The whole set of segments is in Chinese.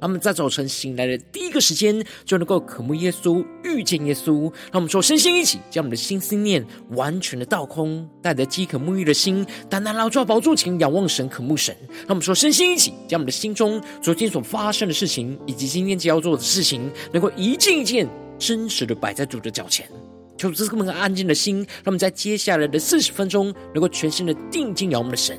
他们在早晨醒来的第一个时间，就能够渴慕耶稣、遇见耶稣。让我们说，身心一起，将我们的心思念完全的倒空，带着饥渴沐浴的心，单单来到宝座前，仰望神、渴慕神。让我们说，身心一起，将我们的心中昨天所发生的事情，以及今天将要做的事情，能够一件一件真实的摆在主的脚前。求主赐我们安静的心，让我们在接下来的四十分钟，能够全心的定睛仰望的神。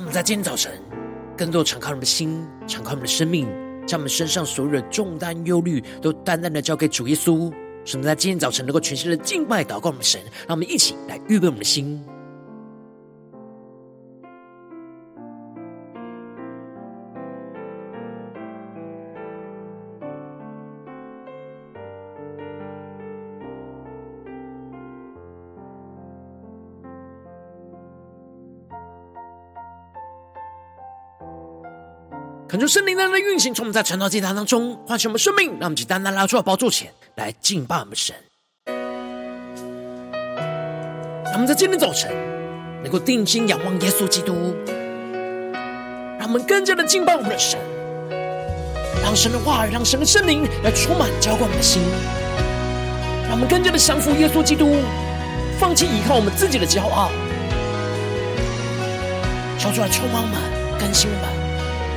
我们在今天早晨，更多敞开我们的心，敞开我们的生命，将我们身上所有的重担、忧虑，都淡淡的交给主耶稣。使我们在今天早晨能够全心的敬拜、祷告我们的神。让我们一起来预备我们的心。圣灵在那运行，从我们在传道祭坛当中唤醒我们生命，让我们去单单拉出来宝座前来敬拜我们神。让我们在今天早晨能够定睛仰望耶稣基督，让我们更加的敬拜我们的神，让神的话语，让神的圣灵来充满浇灌我们的心，让我们更加的降服耶稣基督，放弃依靠我们自己的骄傲，求主来充满我们，更新我们。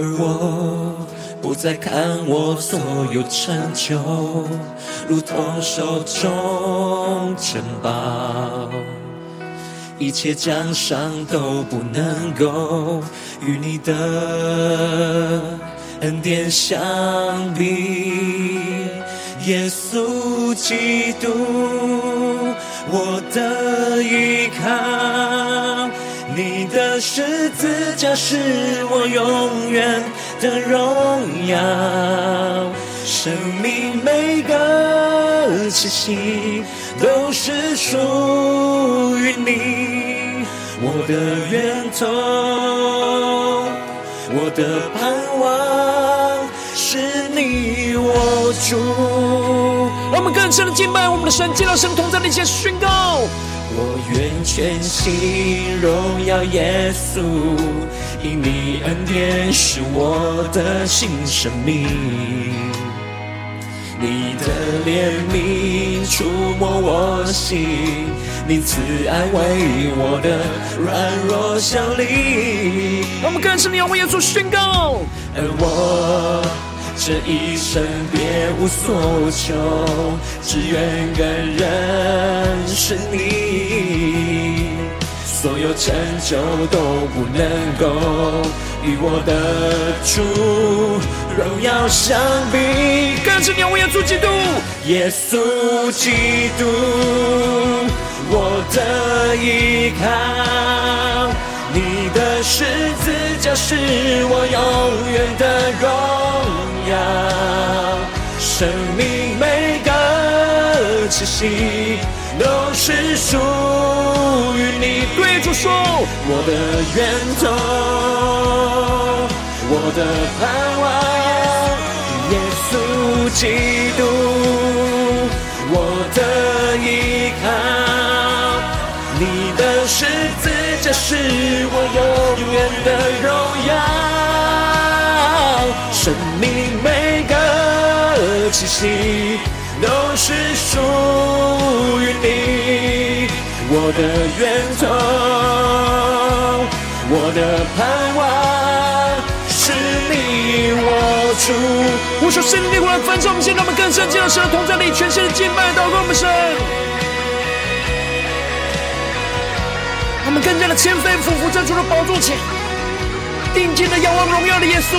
而我不再看我所有成就，如同手中珍宝，一切奖赏都不能够与你的恩典相比。耶稣基督，我的依靠。你的十字架是我永远的荣耀，生命每个气息都是属于你，我的源头，我的盼望是你我主。我们更深的敬拜我们的神，见到神同在的一些宣告。我愿全心荣耀耶稣，因你恩典是我的新生命。你的怜悯触摸我心，你慈爱为我的软弱效力。我们更深的要为耶稣宣告，而我。这一生别无所求，只愿更认识你。所有成就都不能够与我的主荣耀相比。更是你要为耶稣基督，耶稣基督，我的依靠。你的十字架是我永远的荣耀，生命每个气息都是属于你。对主说，我的源头，我的盼望，耶稣基督，我的依靠，你的十字架是的荣耀，生命每个气息都是属于你，我的源头，我的盼望。我主。我说圣灵的过来翻转我们，现在我们更深进入神的同在里，全新的敬拜祷告我们神。我们更加的谦卑俯伏在主的宝座前，定睛的仰望荣耀的耶稣。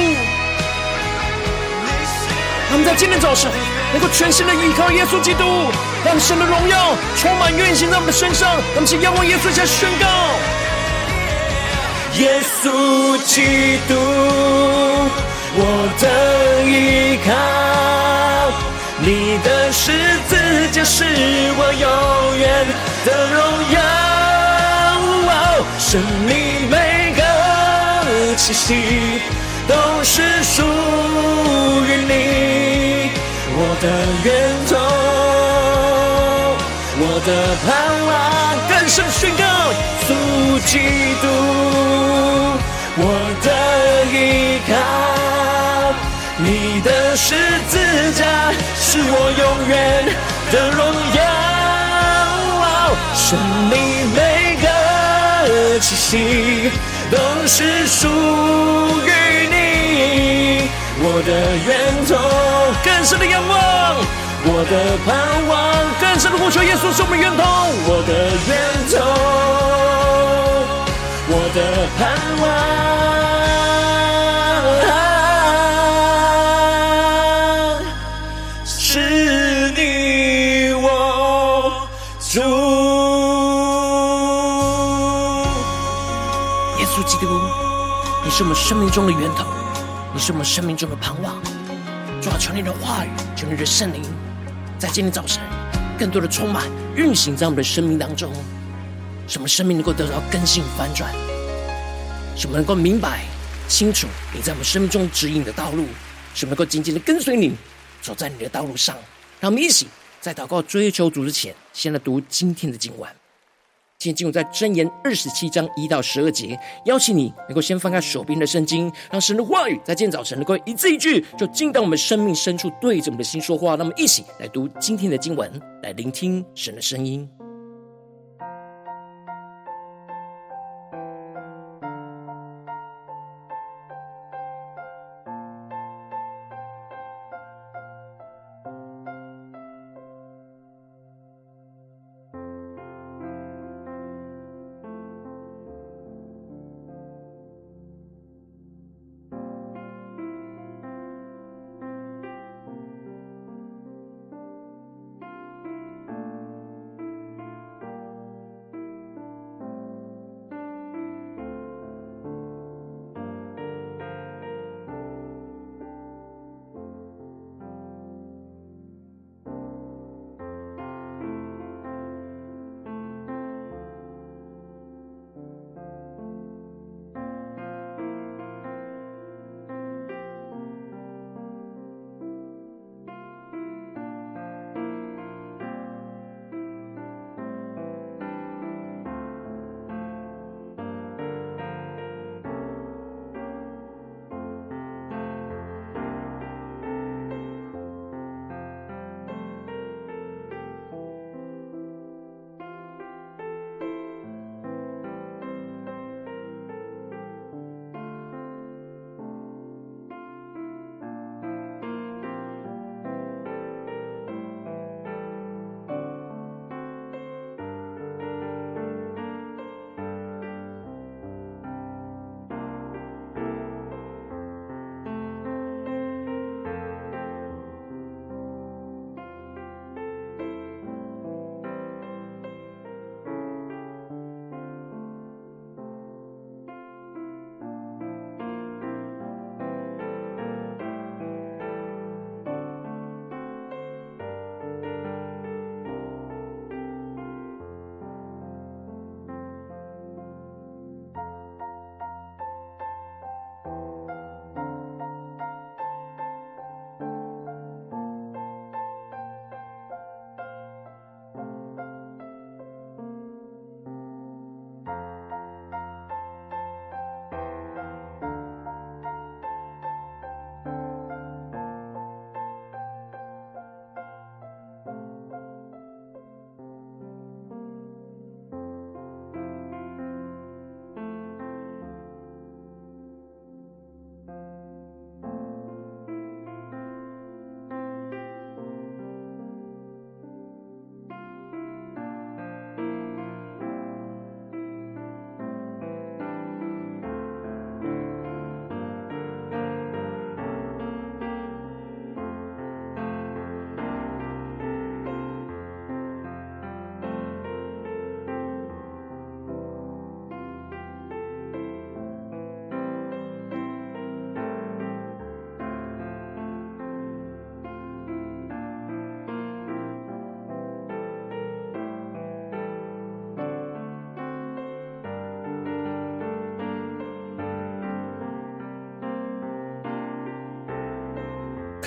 我们在今天早晨能够全心的依靠耶稣基督，让神的荣耀充满运行在我们的身上。我们请仰望耶稣，下宣告：耶稣基督。我的依靠，你的十字架是我永远的荣耀。生命每气息都是属于你，我的源头，我的盼望，更深宣告，主基督，我的依靠。你的十字架是我永远的荣耀，生命每个气息都是属于你，我的源头，更深的仰望，我的盼望，更深的呼求，耶稣是我们源头，我的源头，我的盼望。是我们生命中的源头，你是我们生命中的盼望。主啊，求你的话语，求你的圣灵，在今天早晨更多的充满运行在我们的生命当中，使我们生命能够得到更新翻转，使我们能够明白清楚你在我们生命中指引的道路，使我们能够紧紧的跟随你，走在你的道路上。让我们一起在祷告追求主之前，先来读今天的经文。今天进入在箴言二十七章一到十二节，邀请你能够先翻开手边的圣经，让神的话语在今早晨能够一字一句，就进到我们生命深处，对着我们的心说话。那么，一起来读今天的经文，来聆听神的声音。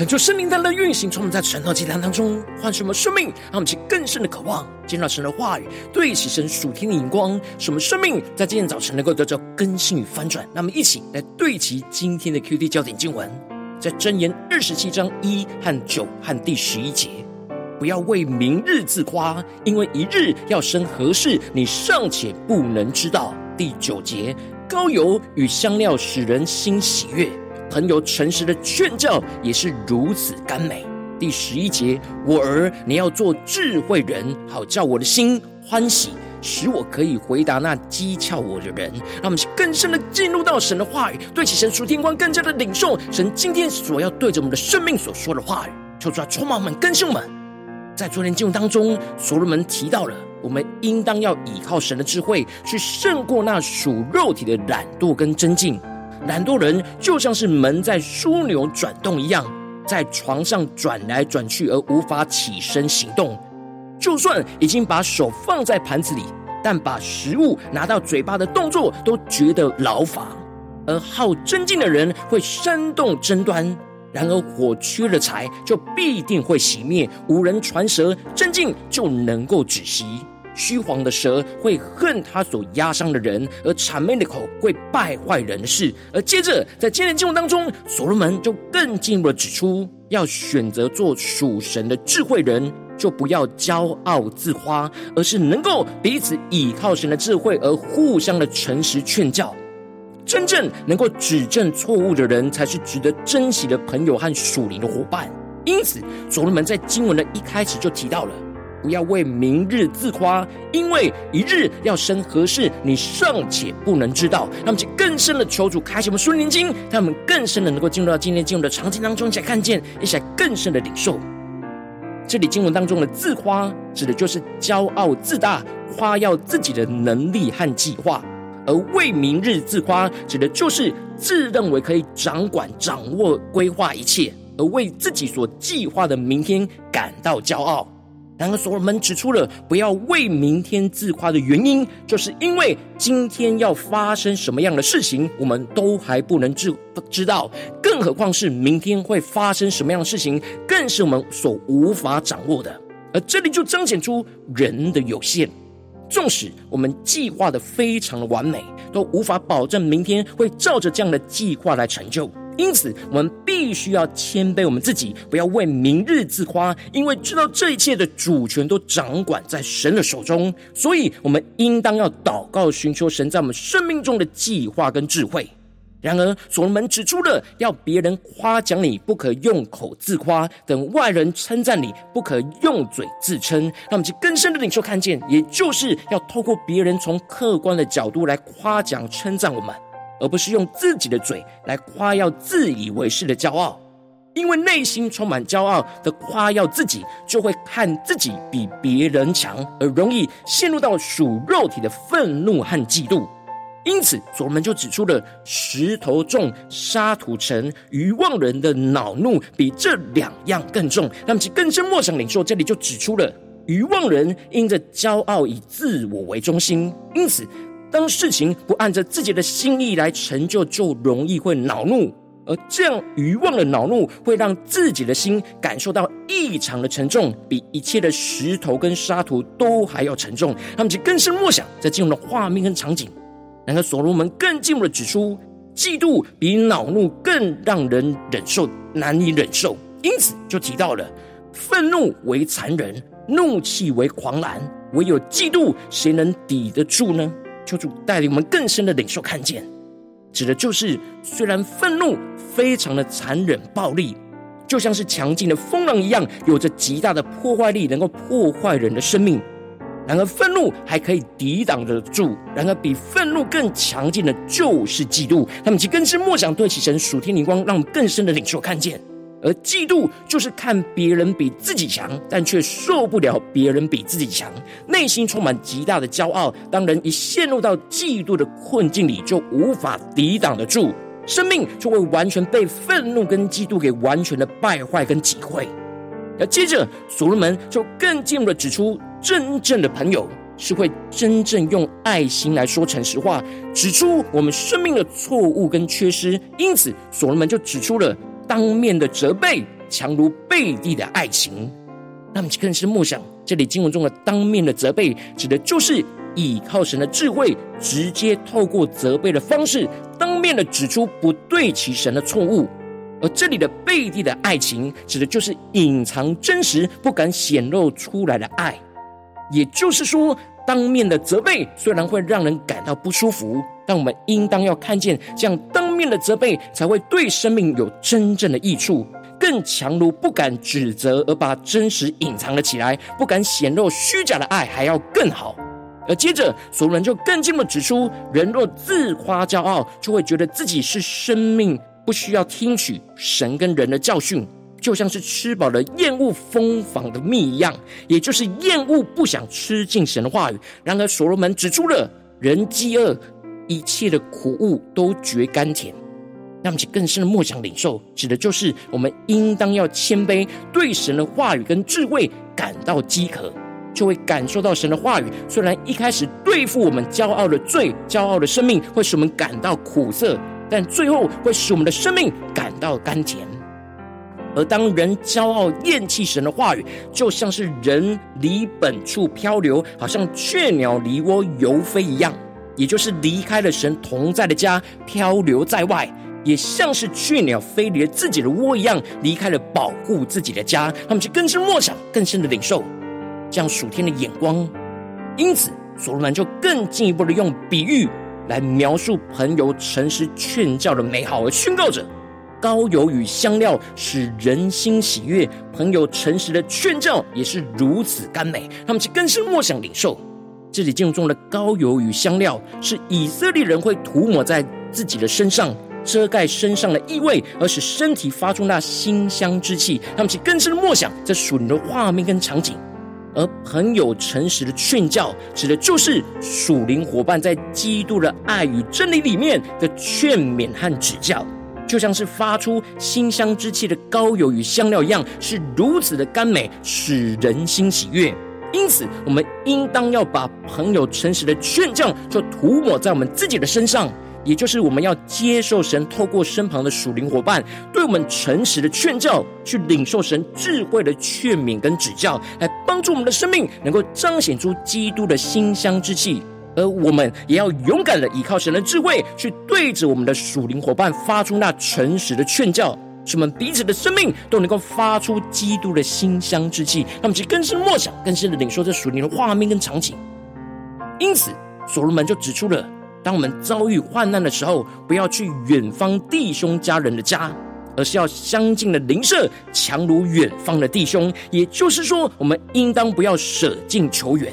恳求圣灵大的运行，从我们在晨祷祭坛当中唤醒我们生命，让我们去更深的渴望见到神的话语，对齐神属天的眼光，使我们生命在今天早晨能够得到更新与翻转。那么，一起来对齐今天的 QD 焦点经文，在箴言二十七章一和九和第十一节。不要为明日自夸，因为一日要生何事，你尚且不能知道。第九节，高油与香料使人心喜悦。朋友诚实的劝教也是如此甘美。第十一节，我儿，你要做智慧人，好叫我的心欢喜，使我可以回答那讥诮我的人。让我们更深的进入到神的话语，对起神属天光更加的领受神今天所要对着我们的生命所说的话语，求主来充满我们更新我们。在昨天经文当中，所罗门提到了我们应当要依靠神的智慧，去胜过那属肉体的懒惰跟争竞。懒惰人就像是门在枢纽转动一样，在床上转来转去而无法起身行动。就算已经把手放在盘子里，但把食物拿到嘴巴的动作都觉得劳乏。而好争竞的人会煽动争端，然而火缺了柴就必定会熄灭，无人传舌争竞就能够止息。虚谎的舌会恨他所压伤的人，而谄媚的口会败坏人的事。而接着，在今天的经文当中，所罗门就更进一步的指出，要选择做属神的智慧人，就不要骄傲自夸，而是能够彼此倚靠神的智慧，而互相的诚实劝教。真正能够指正错误的人，才是值得珍惜的朋友和属灵的伙伴。因此，所罗门在经文的一开始就提到了。不要为明日自夸，因为一日要生何事，你尚且不能知道。那么，就更深的求主开启我们属灵经，让我们更深的能够进入到今天进入的场景当中，一起来看见，一起来更深的领受。这里经文当中的自夸，指的就是骄傲自大，夸耀自己的能力和计划；而为明日自夸，指的就是自认为可以掌管、掌握、规划一切，而为自己所计划的明天感到骄傲。然而，所罗门指出了不要为明天自夸的原因，就是因为今天要发生什么样的事情，我们都还不能知知道，更何况是明天会发生什么样的事情，更是我们所无法掌握的。而这里就彰显出人的有限，纵使我们计划的非常的完美，都无法保证明天会照着这样的计划来成就。因此，我们必须要谦卑我们自己，不要为明日自夸，因为知道这一切的主权都掌管在神的手中。所以，我们应当要祷告，寻求神在我们生命中的计划跟智慧。然而，所罗门指出了要别人夸奖你，不可用口自夸；等外人称赞你，不可用嘴自称。让我们去更深的领受看见，也就是要透过别人从客观的角度来夸奖称赞我们。而不是用自己的嘴来夸耀自以为是的骄傲，因为内心充满骄傲的夸耀自己，就会看自己比别人强，而容易陷入到属肉体的愤怒和嫉妒。因此，所罗门就指出了石头重，沙土沉，愚妄人的恼怒比这两样更重。那么其更深默想领受，这里就指出了愚妄人因着骄傲以自我为中心，因此。当事情不按着自己的心意来成就，就容易会恼怒，而这样愚妄的恼怒会让自己的心感受到异常的沉重，比一切的石头跟沙土都还要沉重。他们就更深默想，在进入的画面跟场景。然后所罗门更进一步的指出，嫉妒比恼怒更让人忍受，难以忍受。因此就提到了，愤怒为残忍，怒气为狂澜，唯有嫉妒，谁能抵得住呢？求主带领我们更深的领受看见，指的就是虽然愤怒非常的残忍暴力，就像是强劲的风浪一样，有着极大的破坏力，能够破坏人的生命。然而愤怒还可以抵挡得住，然而比愤怒更强劲的就是嫉妒。他们其更是莫想对齐神属天灵光，让我们更深的领受看见。而嫉妒就是看别人比自己强，但却受不了别人比自己强，内心充满极大的骄傲。当人一陷入到嫉妒的困境里，就无法抵挡得住，生命就会完全被愤怒跟嫉妒给完全的败坏跟击毁。而接着，所罗门就更进一步的指出，真正的朋友是会真正用爱心来说诚实话，指出我们生命的错误跟缺失。因此，所罗门就指出了。当面的责备、强如背地的爱情。那么更是梦想，这里经文中的当面的责备，指的就是倚靠神的智慧，直接透过责备的方式，当面的指出不对其神的错误。而这里的背地的爱情，指的就是隐藏真实、不敢显露出来的爱。也就是说，当面的责备虽然会让人感到不舒服，但我们应当要看见，这样当面的责备才会对生命有真正的益处。更强如不敢指责而把真实隐藏了起来，不敢显露虚假的爱，还要更好。而接着，所罗门就更进一步指出：人若自夸骄傲，就会觉得自己是生命，不需要听取神跟人的教训，就像是吃饱了厌恶蜂房的蜜一样，也就是厌恶不想吃进神的话语。然而，所罗门指出了人饥饿，一切的苦物都觉甘甜。那么，其更深的默想领受，指的就是我们应当要谦卑，对神的话语跟智慧感到饥渴，就会感受到神的话语。虽然一开始对付我们骄傲的罪、骄傲的生命，会使我们感到苦涩，但最后会使我们的生命感到甘甜。而当人骄傲厌弃神的话语，就像是人离本处漂流，好像雀鸟离窝游飞一样，也就是离开了神同在的家，漂流在外。也像是雀鸟飞离了自己的窝一样，离开了保护自己的家，他们就更深默想、更深的领受这样属天的眼光。因此，所罗门就更进一步的用比喻来描述朋友诚实劝教的美好，而宣告着高油与香料使人心喜悦，朋友诚实的劝教也是如此甘美。他们就更深默想领受这里经文中的膏油与香料，是以色列人会涂抹在自己的身上。遮盖身上的异味，而使身体发出那馨香之气。他们其更深的默想这属灵的画面跟场景，而朋友诚实的劝教，指的就是属灵伙伴在基督的爱与真理里面的劝勉和指教，就像是发出馨香之气的膏油与香料一样，是如此的甘美，使人心喜悦。因此，我们应当要把朋友诚实的劝教，就涂抹在我们自己的身上。也就是我们要接受神透过身旁的属灵伙伴，对我们诚实的劝教，去领受神智慧的劝勉跟指教，来帮助我们的生命能够彰显出基督的馨香之气。而我们也要勇敢的依靠神的智慧，去对着我们的属灵伙伴发出那诚实的劝教，使我们彼此的生命都能够发出基督的馨香之气。那么，其更深默想，更深的领受这属灵的画面跟场景。因此，所罗门就指出了。当我们遭遇患难的时候，不要去远方弟兄家人的家，而是要相近的邻舍，强如远方的弟兄。也就是说，我们应当不要舍近求远，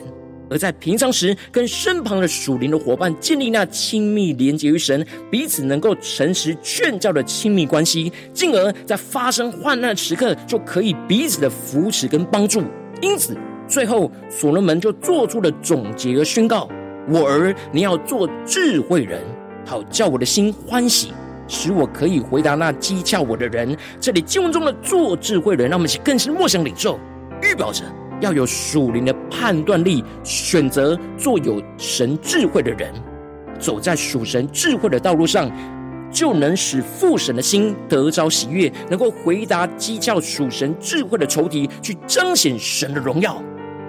而在平常时跟身旁的属灵的伙伴建立那亲密连结于神，彼此能够诚实劝教的亲密关系，进而在发生患难时刻就可以彼此的扶持跟帮助。因此，最后所罗门就做出了总结和宣告。我儿，你要做智慧人，好叫我的心欢喜，使我可以回答那讥诮我的人。这里经文中的做智慧人，让我们更是默想领受，预表着要有属灵的判断力，选择做有神智慧的人，走在属神智慧的道路上，就能使父神的心得着喜悦，能够回答讥诮属神智慧的仇敌，去彰显神的荣耀。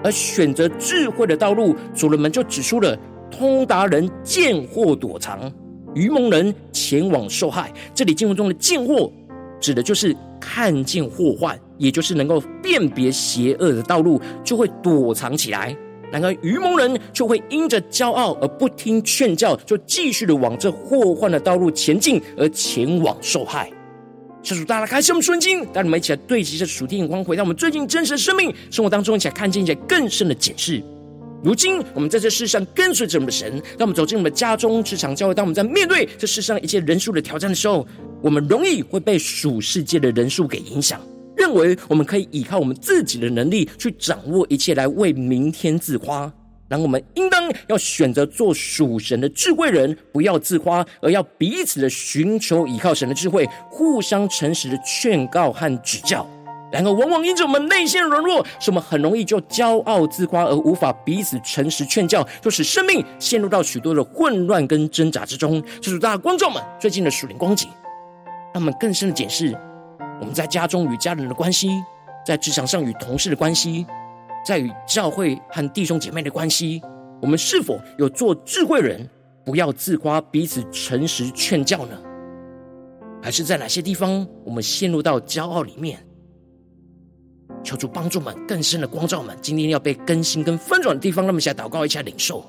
而选择智慧的道路，所人们就指出了。通达人见货躲藏，愚蒙人前往受害。这里经文中的“见货”指的就是看见祸患，也就是能够辨别邪恶的道路，就会躲藏起来。然而愚蒙人就会因着骄傲而不听劝教，就继续的往这祸患的道路前进，而前往受害。求主大家开心我们顺境，带你们一起来对齐这属天眼光，回到我们最近真实的生命生活当中，一起来看见一些更深的解释。如今，我们在这世上跟随着我们的神，当我们走进我们的家中、职场、教会，当我们在面对这世上一切人数的挑战的时候，我们容易会被属世界的人数给影响，认为我们可以依靠我们自己的能力去掌握一切，来为明天自夸。然后，我们应当要选择做属神的智慧人，不要自夸，而要彼此的寻求依靠神的智慧，互相诚实的劝告和指教。然而，往往因着我们内心的软弱，使我们很容易就骄傲自夸，而无法彼此诚实劝教，就使生命陷入到许多的混乱跟挣扎之中。这是大家观众们最近的属灵光景，让我们更深的检视：我们在家中与家人的关系，在职场上与同事的关系，在与教会和弟兄姐妹的关系，我们是否有做智慧人，不要自夸，彼此诚实劝教呢？还是在哪些地方我们陷入到骄傲里面？求主帮助们更深的光照们，今天要被更新跟翻转的地方，那么现在祷告一下领受。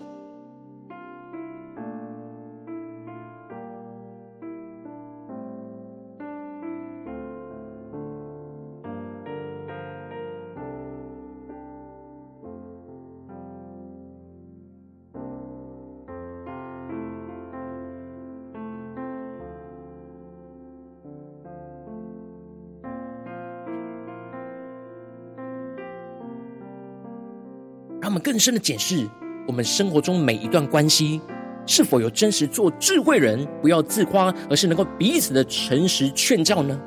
更深的检视我们生活中每一段关系，是否有真实做智慧人，不要自夸，而是能够彼此的诚实劝教呢？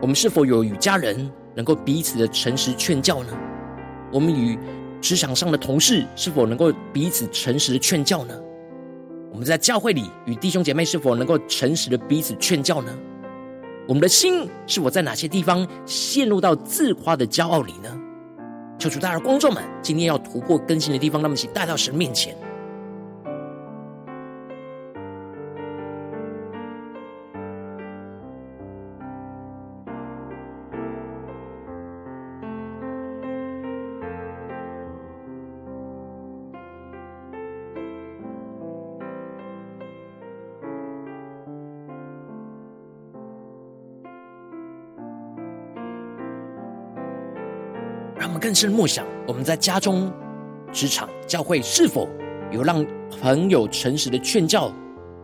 我们是否有与家人能够彼此的诚实劝教呢？我们与职场上的同事是否能够彼此诚实的劝教呢？我们在教会里与弟兄姐妹是否能够诚实的彼此劝教呢？我们的心是否在哪些地方陷入到自夸的骄傲里呢？求主大的观众们，今天要突破更新的地方，那么请带到神面前。更深默想，我们在家中、职场、教会，是否有让朋友诚实的劝教，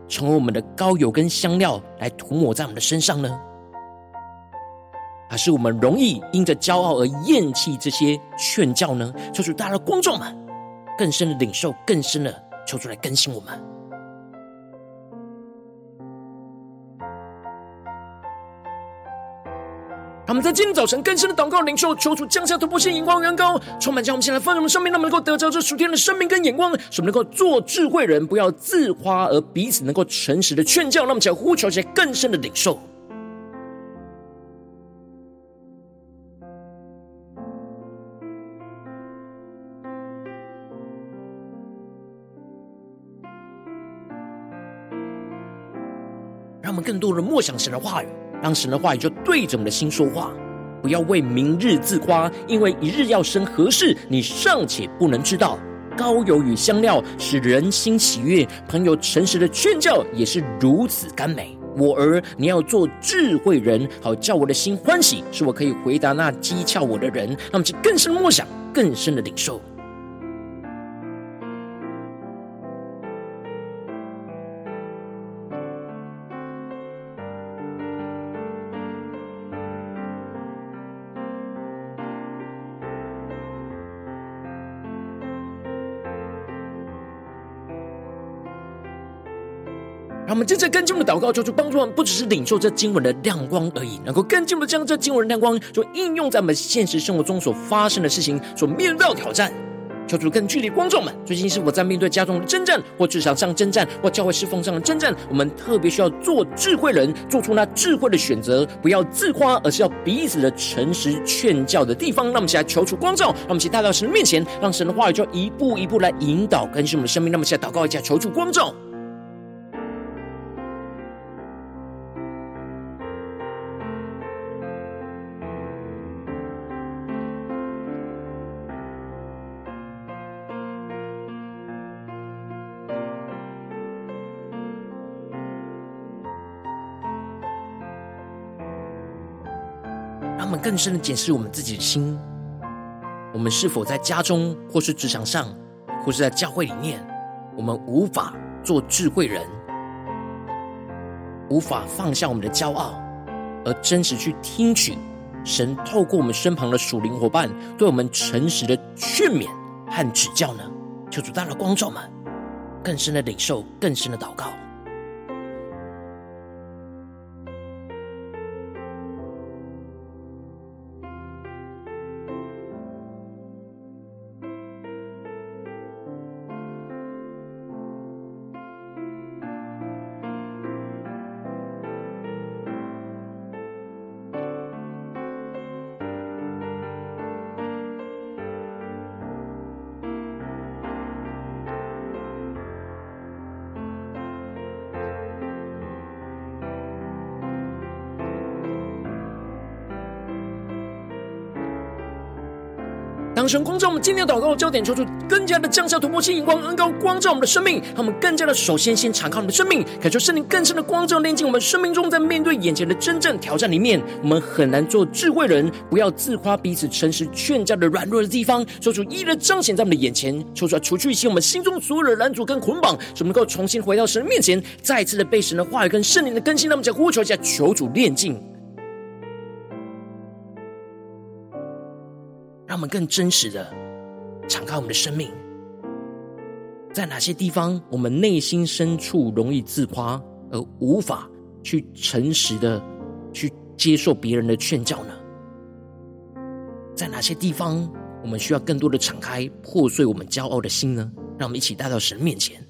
成为我们的膏油跟香料，来涂抹在我们的身上呢？还是我们容易因着骄傲而厌弃这些劝教呢？求主，大家的观众们，更深的领受，更深的求出来更新我们。他们在今天早晨更深的祷告领受，求主降下突破性眼光，远高充满，将我们现在放在我们生命，让我们能够得着这属天的生命跟眼光，使我们能够做智慧人，不要自夸，而彼此能够诚实的劝教。那么，请呼求一些更深的领受，让我们更多的默想神的话语。让神的话语就对着我们的心说话，不要为明日自夸，因为一日要生何事，你尚且不能知道。膏油与香料使人心喜悦，朋友诚实的劝教也是如此甘美。我儿，你要做智慧人，好叫我的心欢喜，使我可以回答那讥诮我的人。让我们去更深默想，更深的领受。我们正在跟进我们的祷告，求主帮助我们，不只是领受这经文的亮光而已，能够更进一步将这经文的亮光，就应用在我们现实生活中所发生的事情，所面对的挑战。求主更具体，观众们，最近是否在面对家中的征战，或职场上征战，或教会侍奉上的征战？我们特别需要做智慧人，做出那智慧的选择，不要自夸，而是要彼此的诚实劝教的地方。让我们一起来求主光照，让我们一起带到神的面前，让神的话语就一步一步来引导更新我们的生命。让我们一起来祷告一下，求主光照。们更深的检视我们自己的心，我们是否在家中，或是职场上，或是在教会里面，我们无法做智慧人，无法放下我们的骄傲，而真实去听取神透过我们身旁的属灵伙伴对我们诚实的劝勉和指教呢？求主大的光照们，更深的领受，更深的祷告。神光照我们今天祷告的焦点，求主更加的降下突破性眼光，恩膏光照我们的生命，让我们更加的首先先敞开我们的生命，感受圣灵更深的光照，炼进我们生命中，在面对眼前的真正挑战里面，我们很难做智慧人，不要自夸彼此诚实劝教的软弱的地方，求主一一彰显在我们的眼前，求主来除去一些我们心中所有的拦阻跟捆绑，使我们能够重新回到神的面前，再次的被神的话语跟圣灵的更新，让我们再呼求下，求主炼净。我们更真实的敞开我们的生命，在哪些地方我们内心深处容易自夸，而无法去诚实的去接受别人的劝教呢？在哪些地方我们需要更多的敞开，破碎我们骄傲的心呢？让我们一起带到神面前。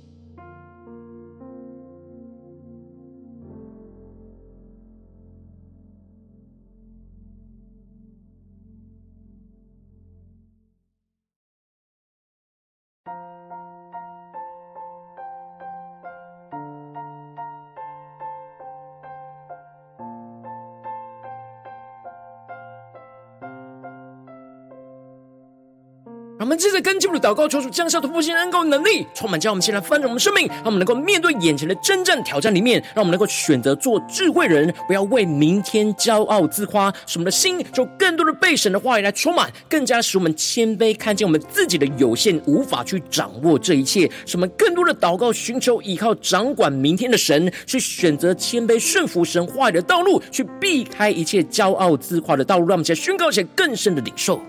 们接着跟进我们的祷告，求主降下突破性恩膏能力，充满将我们现在翻转我们生命，让我们能够面对眼前的征战挑战里面，让我们能够选择做智慧人，不要为明天骄傲自夸，使我们的心就更多的被神的话语来充满，更加使我们谦卑，看见我们自己的有限，无法去掌握这一切，使我们更多的祷告，寻求依靠掌管明天的神，去选择谦卑顺服神话语的道路，去避开一切骄傲自夸的道路，让我们在宣告一些更深的领受。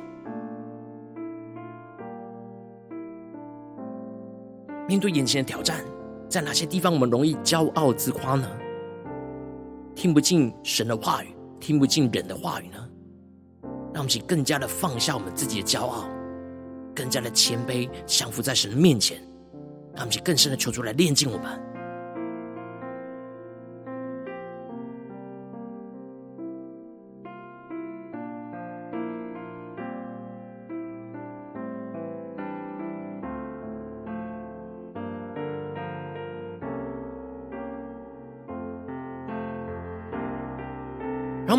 面对眼前的挑战，在哪些地方我们容易骄傲自夸呢？听不进神的话语，听不进人的话语呢？让我们去更加的放下我们自己的骄傲，更加的谦卑，降服在神的面前，让我们去更深的求主来炼净我们。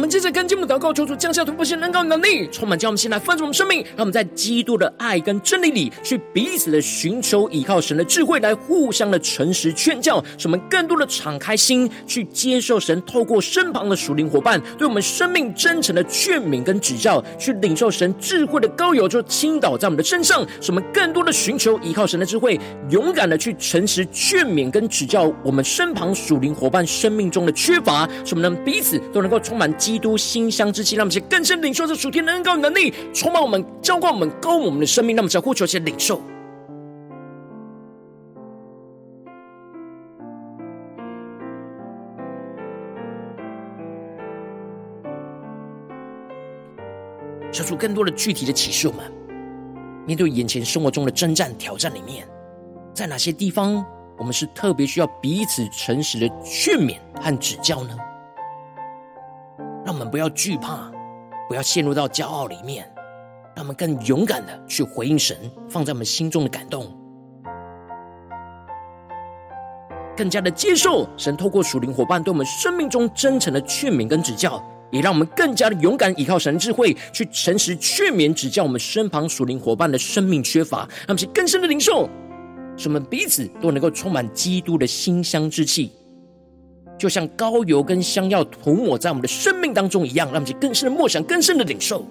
接着跟进我们的祷告，求主降下突破性能高能力，充满将我们心来翻转我们生命。让我们在基督的爱跟真理里，去彼此的寻求，依靠神的智慧来互相的诚实劝教，使我们更多的敞开心，去接受神透过身旁的属灵伙伴，对我们生命真诚的劝勉跟指教，去领受神智慧的膏油，就倾倒在我们的身上，使我们更多的寻求依靠神的智慧，勇敢的去诚实劝勉跟指教我们身旁属灵伙伴生命中的缺乏，使我们能彼此都能够充满。基督馨香之气，让我们去更深领受这属天的恩膏能力，充满我们，浇灌我们，膏我们的生命。让我们在呼求前领受，说出更多的具体的启示。我们面对眼前生活中的征战挑战里面，在哪些地方我们是特别需要彼此诚实的劝勉和指教呢？让我们不要惧怕，不要陷入到骄傲里面，让我们更勇敢的去回应神放在我们心中的感动，更加的接受神透过属灵伙伴对我们生命中真诚的劝勉跟指教，也让我们更加的勇敢依靠神智慧去诚实劝勉指教我们身旁属灵伙伴的生命缺乏，让我们更深的领受，使我们彼此都能够充满基督的馨香之气。就像膏油跟香药涂抹在我们的生命当中一样，让我们去更深的默想，更深的领受。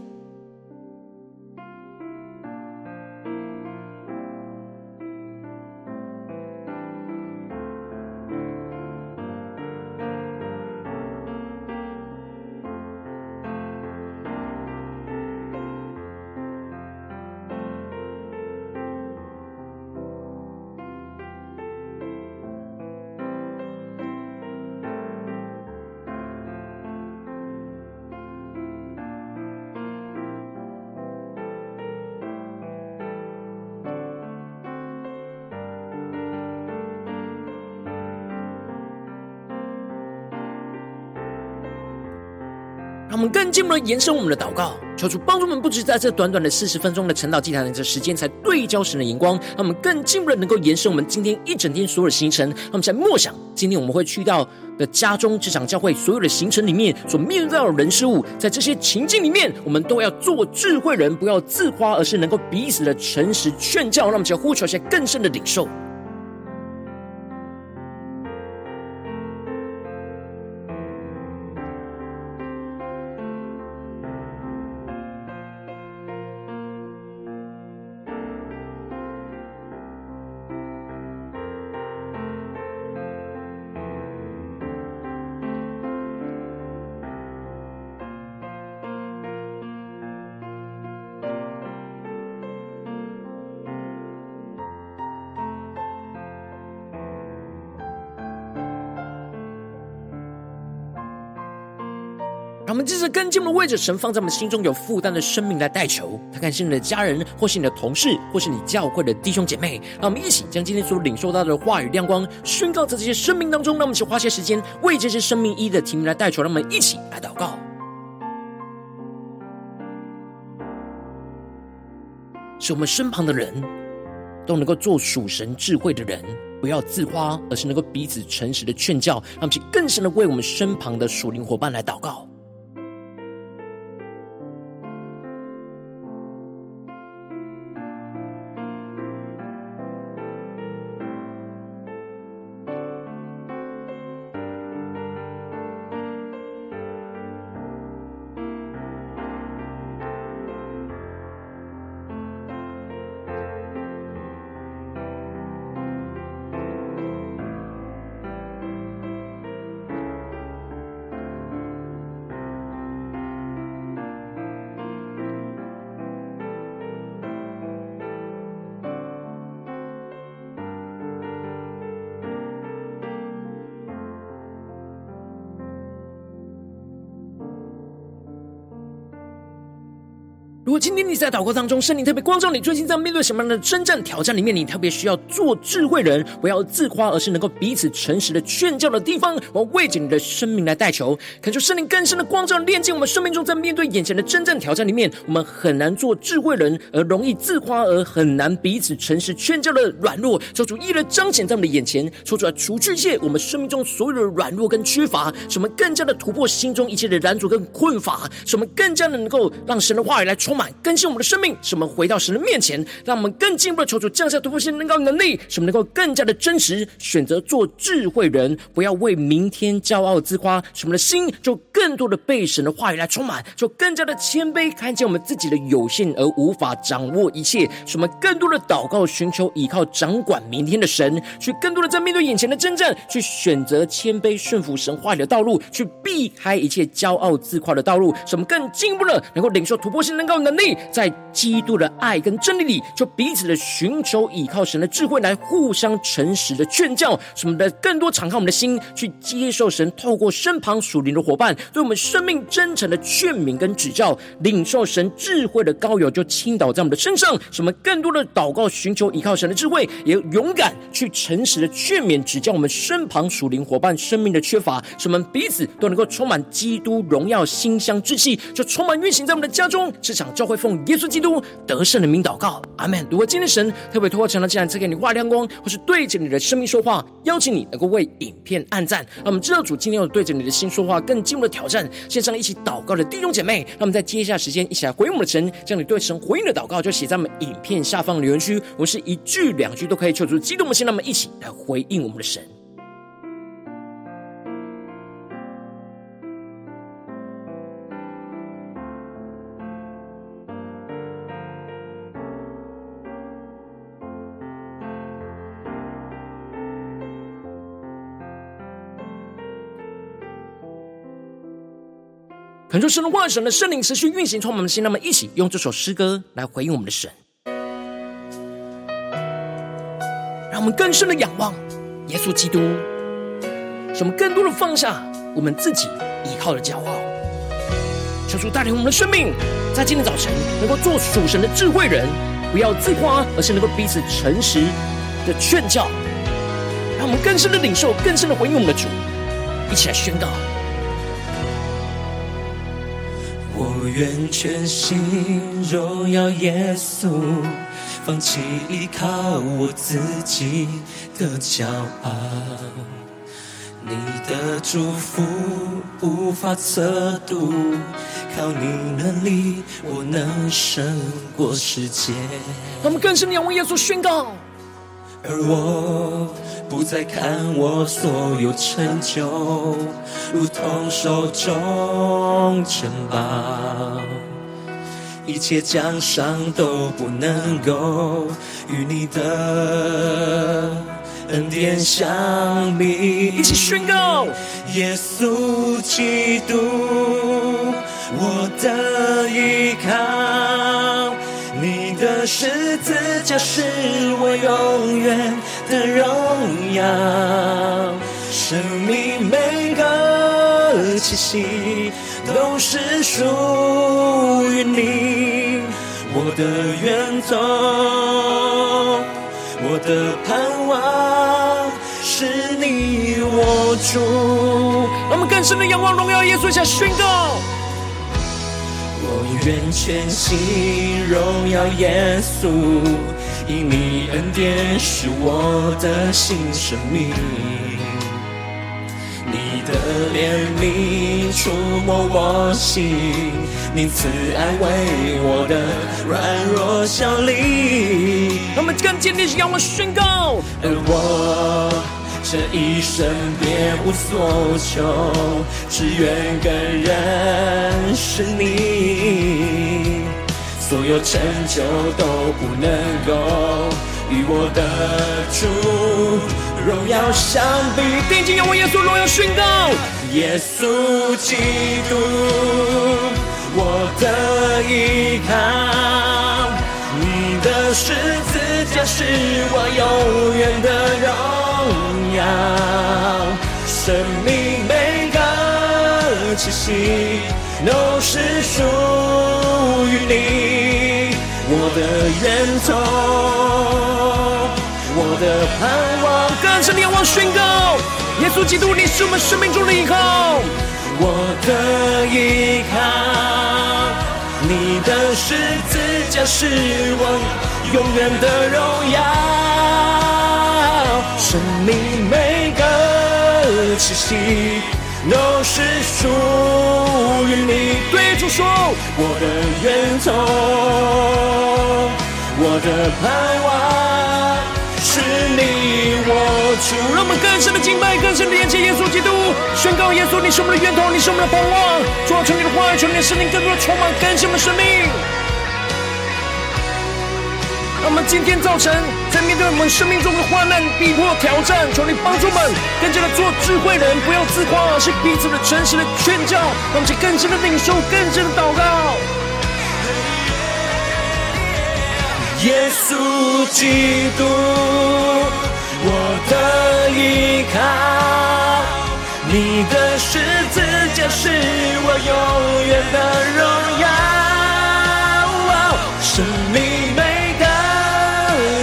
我们更进一步的延伸我们的祷告，求主帮助我们，不只在这短短的四十分钟的晨祷祭坛的这时间，才对焦神的眼光，让我们更进一步的能够延伸我们今天一整天所有的行程。让我们在默想，今天我们会去到的家中、职场、教会所有的行程里面，所面对到的人事物，在这些情境里面，我们都要做智慧人，不要自夸，而是能够彼此的诚实劝教。让我们只要呼求一些更深的领受。我们继续跟进我们为着神放在我们心中有负担的生命来代求，他看是你的家人，或是你的同事，或是你教会的弟兄姐妹。让我们一起将今天所领受到的话语亮光宣告在这些生命当中。让我们一起花些时间为这些生命一的题目来代求。让我们一起来祷告，使我们身旁的人都能够做属神智慧的人，不要自夸，而是能够彼此诚实的劝教。让我们去更深的为我们身旁的属灵伙伴来祷告。在祷告当中，圣灵特别光照你，最近在面对什么样的征战挑战里面，你特别需要做智慧人，不要自夸，而是能够彼此诚实的劝教的地方，我为着你的生命来代求，恳求圣灵更深的光照，炼净我们生命中在面对眼前的征战挑战里面，我们很难做智慧人，而容易自夸，而很难彼此诚实劝教的软弱，求主一人彰显在我们的眼前，说出来除去一切我们生命中所有的软弱跟缺乏，使我们更加的突破心中一切的拦阻跟困乏，使我们更加的能够让神的话语来充满。更新我们的生命，使我们回到神的面前，让我们更进一步的求主降下突破性能够能力，使我们能够更加的真实，选择做智慧人，不要为明天骄傲自夸，使我们的心就更多的被神的话语来充满，就更加的谦卑，看见我们自己的有限而无法掌握一切，使我们更多的祷告，寻求依靠掌管明天的神，去更多的在面对眼前的征战，去选择谦卑顺服神话语的道路，去避开一切骄傲自夸的道路，使我们更进一步的能够领受突破性能够能力。在基督的爱跟真理里，就彼此的寻求倚靠神的智慧，来互相诚实的劝教，使我们的更多敞开我们的心，去接受神透过身旁属灵的伙伴，对我们生命真诚的劝勉跟指教，领受神智慧的膏油就倾倒在我们的身上，使我们更多的祷告寻求倚靠神的智慧，也勇敢去诚实的劝勉指教我们身旁属灵伙伴生命的缺乏，使我们彼此都能够充满基督荣耀馨香之气，就充满运行在我们的家中、职场、教会。奉耶稣基督得胜的名祷告，阿门。如果今天神特别透过成了，竟然赐给你画亮光，或是对着你的生命说话，邀请你能够为影片按赞。让我们知道主今天要对着你的心说话，更进一步的挑战。线上一起祷告的弟兄姐妹，让我们在接下时间一起来回应我们的神，将你对神回应的祷告就写在我们影片下方留言区。我是一句两句都可以求出激动的心，让我们一起来回应我们的神。恳求神的万、神的圣灵持续运行，充满我们的心。那么一起用这首诗歌来回应我们的神，让我们更深的仰望耶稣基督，使我们更多的放下我们自己依靠的骄傲。求主带领我们的生命，在今天早晨能够做属神的智慧人，不要自夸，而是能够彼此诚实的劝教。让我们更深的领受，更深的回应我们的主，一起来宣告。愿全心荣耀耶稣，放弃依靠我自己的骄傲。你的祝福无法测度，靠你能力，我能胜过世界。我们更深的仰望耶稣宣告，而我不再看我所有成就，如同手中城堡，一切奖赏都不能够与你的。恩典相比，一起宣告：耶稣基督，我的依靠，十字架是我永远的荣耀。生命每个气息都是属于你，我的远走。我的盼望是你我主，我们更深的仰望荣耀耶稣，下宣告。我愿全心荣耀耶稣，因你恩典是我的新生命。你的怜悯触摸我心，你慈爱为我的软弱效力。我们更坚定是仰望宣告，而我这一生别无所求，只愿更认识你，所有成就都不能够与我的主。荣耀相比，定睛仰望耶稣，荣耀宣告：耶稣基督，我的依靠，你的十字架是我永远的荣生命每个气息都是属于你，我的源头。我的盼望，更深的仰望宣告：耶稣基督，你是我们生命中的依靠。我的依靠，你的十字架是我永远的荣耀。生命每个气息都是属于你。对主说，我的源头，我的盼望。是你我主，让我们更深的敬拜，更深的连接耶稣基督，宣告耶稣，你是我们的源头，你是我们的盼望。主啊，求你的话语，求你的圣灵更多的充满更新的生命。我们今天早晨在面对我们生命中的患难、逼迫、挑战，求你帮助我们更加的做智慧人，不要自夸，而是彼此的诚实的劝教，让我们更深的领受，更深的祷告。耶稣基督，我的依靠，你的十字架是我永远的荣耀。生命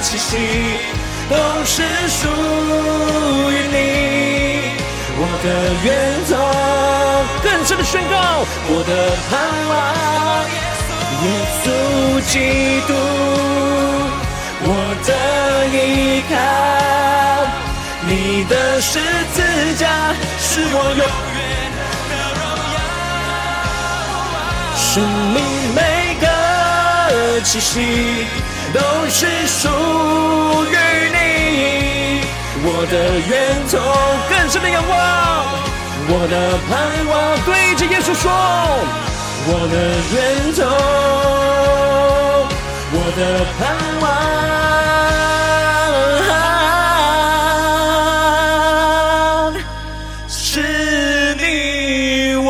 气息都是属于你，我的源头，更深的宣告，我的盼望。耶稣基督，我的依靠，你的十字架是我永远的荣耀。生命每个气息都是属于你，我的源头更深的仰望，我的盼望对着耶稣说。我的源头，我的盼望，是你我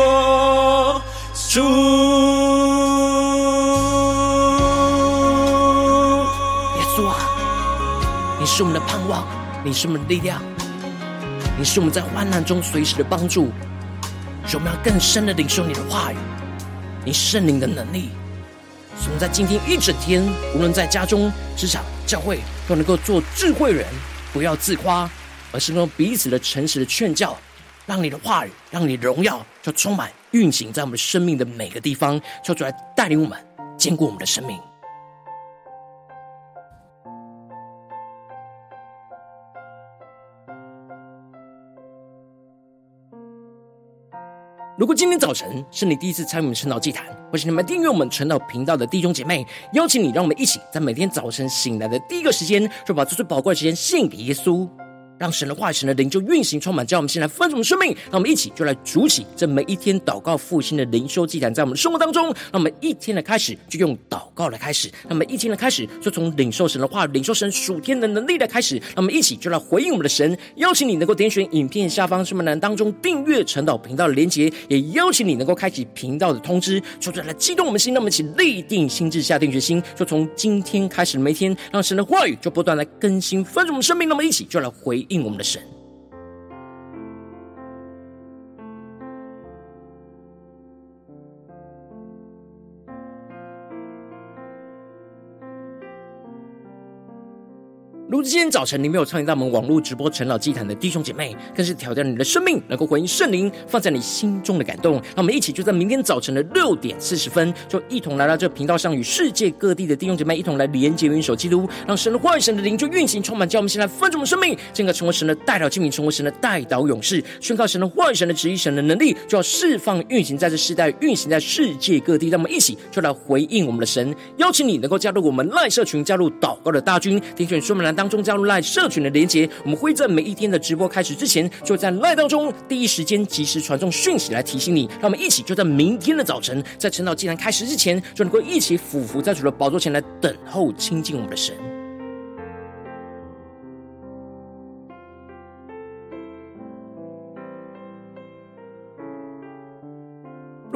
主。是我们的盼望，你是我们的力量，你是我们在患难中随时的帮助，所以我们要更深的领受你的话语。你圣灵的能力，使我们在今天一整天，无论在家中、职场、教会，都能够做智慧人，不要自夸，而是用彼此的诚实的劝教，让你的话语，让你的荣耀，就充满运行在我们生命的每个地方，就主来带领我们，坚固我们的生命。如果今天早晨是你第一次参与我们晨祷祭坛，或是你们订阅我们晨祷频道的弟兄姐妹，邀请你，让我们一起在每天早晨醒来的第一个时间，就把这最宝贵的时间献给耶稣。让神的话语、神的灵就运行充满，叫我们先来分盛生命。让我们一起就来主起这每一天祷告复兴的灵修祭坛，在我们生活当中。让我们一天的开始就用祷告来开始，让我们一天的开始就从领受神的话、领受神属天的能力的开始。让我们一起就来回应我们的神。邀请你能够点选影片下方说明栏当中订阅晨祷频道的连结，也邀请你能够开启频道的通知，说出来激动我们心。那我们一起立定心志，下定决心，就从今天开始每一天，让神的话语就不断来更新分盛我们生命。那么一起就来回应我们的神。如今天早晨，你没有参与到我们网络直播晨祷祭坛的弟兄姐妹，更是挑战你的生命，能够回应圣灵放在你心中的感动。让我们一起就在明天早晨的六点四十分，就一同来到这频道上，与世界各地的弟兄姐妹一同来连接、元首基督，让神的话语、神的灵就运行充满，叫我们现在分盛我们生命，进而成为神的代祷器皿，成为神的代祷勇士，宣告神的话语、神的旨意、神的能力，就要释放、运行在这世代，运行在世界各地。让我们一起就来回应我们的神，邀请你能够加入我们赖社群，加入祷告的大军，点选说明栏当中加入赖社群的连结，我们会在每一天的直播开始之前，就在赖当中第一时间及时传送讯息来提醒你。让我们一起就在明天的早晨，在晨祷既然开始之前，就能够一起俯伏在主的宝座前来等候亲近我们的神。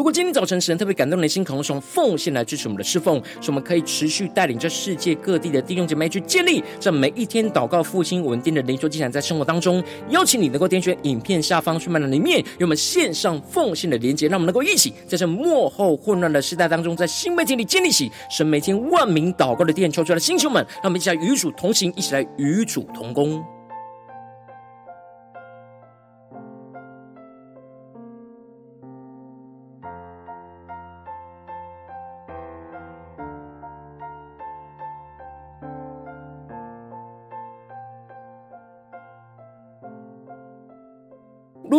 如果今天早晨神特别感动你的心，可能从奉献来支持我们的侍奉，使我们可以持续带领着世界各地的弟兄姐妹去建立这每一天祷告复兴稳定的灵修祭坛，在生活当中，邀请你能够点选影片下方说明的里面有我们线上奉献的连接，让我们能够一起在这幕后混乱的时代当中，在新媒体里建立起神每天万名祷告的殿，求出来的弟兄们，让我们一起来与主同行，一起来与主同工。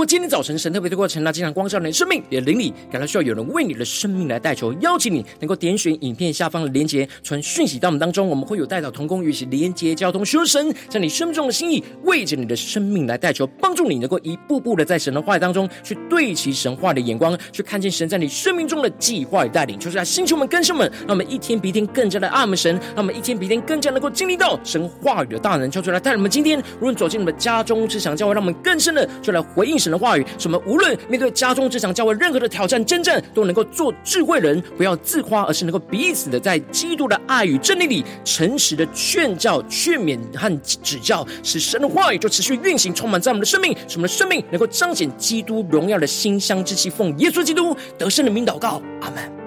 果今天早晨神特别透过晨祷祭坛光照你的生命，你的灵里感到需要有人为你的生命来代求，邀请你能够点选影片下方的连结，传讯息到我们当中，我们会有代祷同工与其连结交通，求神在你生命中的心意，为着你的生命来代求，帮助你能够一步步的在神的话语当中去对齐神话的眼光，去看见神在你生命中的计划与带领。就是在星球们、更新们，让我们一天比一天更加的爱我们神，让我们一天比一天更加能够经历到神话语的大能，求主来带领我们今天无论走进我们家中、职场、教会，让我们更深的就来回应神的话语，什么？无论面对家中、职场、教会任何的挑战、真正，都能够做智慧人，不要自夸，而是能够彼此的在基督的爱与真理里，诚实的劝教、劝勉和指教，使神的话语就持续运行，充满在我们的生命，使我们的生命能够彰显基督荣耀的馨香之气。奉耶稣基督得胜的名祷告，阿门。